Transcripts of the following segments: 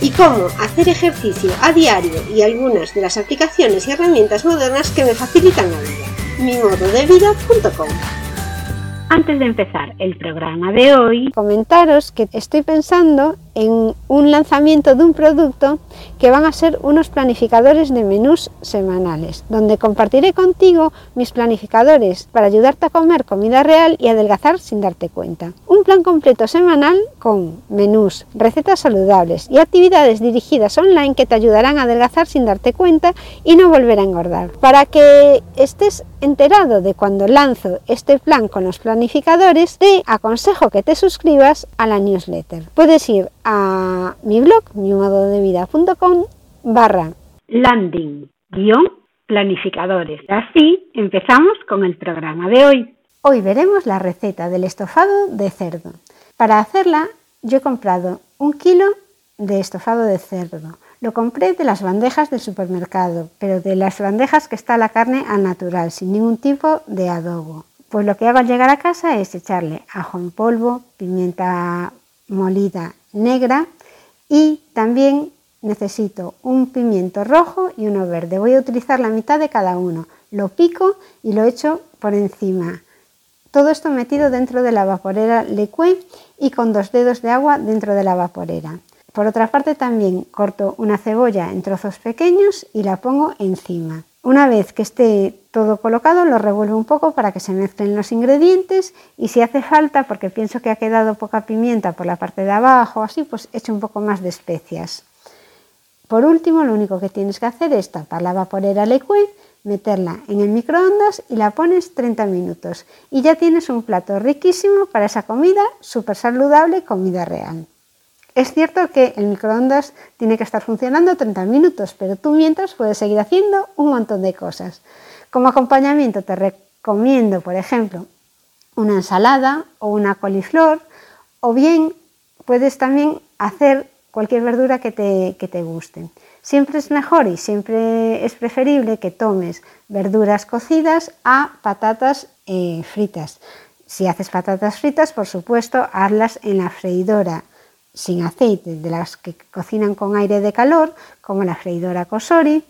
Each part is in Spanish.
y cómo hacer ejercicio a diario y algunas de las aplicaciones y herramientas modernas que me facilitan la vida. mimododevida.com antes de empezar el programa de hoy, comentaros que estoy pensando en un lanzamiento de un producto que van a ser unos planificadores de menús semanales, donde compartiré contigo mis planificadores para ayudarte a comer comida real y adelgazar sin darte cuenta. Un plan completo semanal con menús, recetas saludables y actividades dirigidas online que te ayudarán a adelgazar sin darte cuenta y no volver a engordar. Para que estés enterado de cuando lanzo este plan con los planificadores, te aconsejo que te suscribas a la newsletter. Puedes ir a mi blog, mimododevida.com barra landing guion planificadores. Así empezamos con el programa de hoy. Hoy veremos la receta del estofado de cerdo. Para hacerla yo he comprado un kilo de estofado de cerdo. Lo compré de las bandejas del supermercado, pero de las bandejas que está la carne al natural, sin ningún tipo de adobo. Pues lo que hago al llegar a casa es echarle ajo en polvo, pimienta molida negra y también necesito un pimiento rojo y uno verde. Voy a utilizar la mitad de cada uno. Lo pico y lo echo por encima. Todo esto metido dentro de la vaporera Leque y con dos dedos de agua dentro de la vaporera. Por otra parte también corto una cebolla en trozos pequeños y la pongo encima. Una vez que esté todo colocado, lo revuelvo un poco para que se mezclen los ingredientes y si hace falta, porque pienso que ha quedado poca pimienta por la parte de abajo, así, pues echo un poco más de especias. Por último, lo único que tienes que hacer es tapar la vaporera Leque, meterla en el microondas y la pones 30 minutos. Y ya tienes un plato riquísimo para esa comida súper saludable, comida real. Es cierto que el microondas tiene que estar funcionando 30 minutos, pero tú mientras puedes seguir haciendo un montón de cosas. Como acompañamiento te recomiendo, por ejemplo, una ensalada o una coliflor, o bien puedes también hacer cualquier verdura que te, guste. Siempre es mejor y siempre es preferible que tomes verduras cocidas a patatas eh, fritas. Si haces patatas fritas, por supuesto, hazlas en la freidora sin aceite, de las que cocinan con aire de calor, como la freidora Cosori.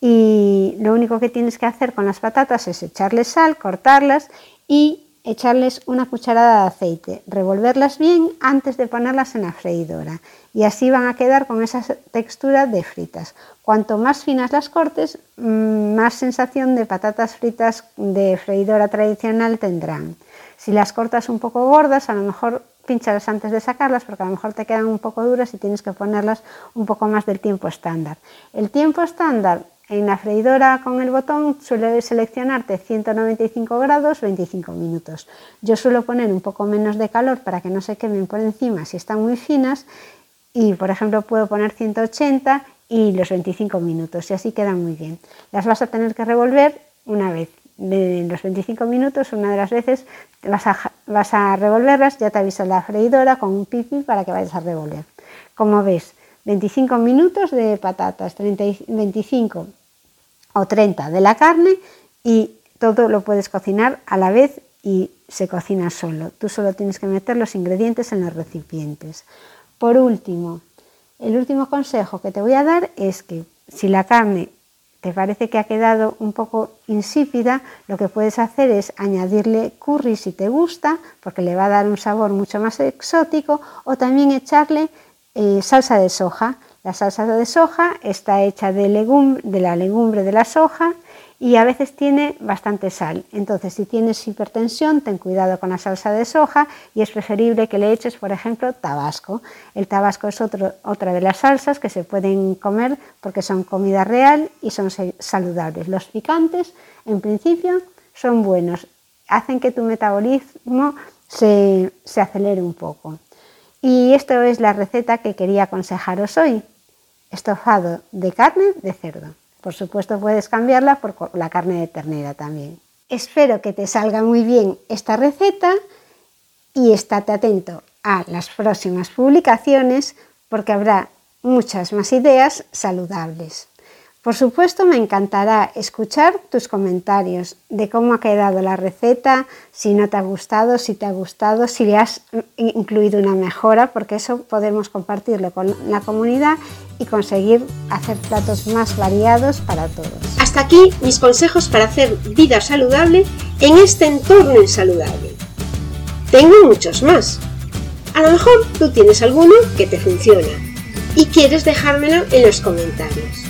Y lo único que tienes que hacer con las patatas es echarles sal, cortarlas y echarles una cucharada de aceite, revolverlas bien antes de ponerlas en la freidora y así van a quedar con esa textura de fritas. Cuanto más finas las cortes, mm, más sensación de patatas fritas de freidora tradicional tendrán. Si las cortas un poco gordas, a lo mejor pinchalas antes de sacarlas porque a lo mejor te quedan un poco duras y tienes que ponerlas un poco más del tiempo estándar. El tiempo estándar en la freidora con el botón suele seleccionarte 195 grados 25 minutos. Yo suelo poner un poco menos de calor para que no se quemen por encima si están muy finas y por ejemplo puedo poner 180 y los 25 minutos y así quedan muy bien. Las vas a tener que revolver una vez de los 25 minutos, una de las veces vas a, vas a revolverlas, ya te aviso la freidora con un pipi para que vayas a revolver. Como ves, 25 minutos de patatas, 30, 25 o 30 de la carne y todo lo puedes cocinar a la vez y se cocina solo. Tú solo tienes que meter los ingredientes en los recipientes. Por último, el último consejo que te voy a dar es que si la carne te parece que ha quedado un poco insípida, lo que puedes hacer es añadirle curry si te gusta, porque le va a dar un sabor mucho más exótico, o también echarle eh, salsa de soja. La salsa de soja está hecha de, de la legumbre de la soja y a veces tiene bastante sal. Entonces, si tienes hipertensión, ten cuidado con la salsa de soja y es preferible que le eches, por ejemplo, tabasco. El tabasco es otra de las salsas que se pueden comer porque son comida real y son saludables. Los picantes, en principio, son buenos, hacen que tu metabolismo se, se acelere un poco. Y esto es la receta que quería aconsejaros hoy. Estofado de carne de cerdo. Por supuesto puedes cambiarla por la carne de ternera también. Espero que te salga muy bien esta receta y estate atento a las próximas publicaciones porque habrá muchas más ideas saludables. Por supuesto, me encantará escuchar tus comentarios de cómo ha quedado la receta, si no te ha gustado, si te ha gustado, si le has incluido una mejora, porque eso podemos compartirlo con la comunidad y conseguir hacer platos más variados para todos. Hasta aquí mis consejos para hacer vida saludable en este entorno insaludable. Tengo muchos más. A lo mejor tú tienes alguno que te funciona y quieres dejármelo en los comentarios.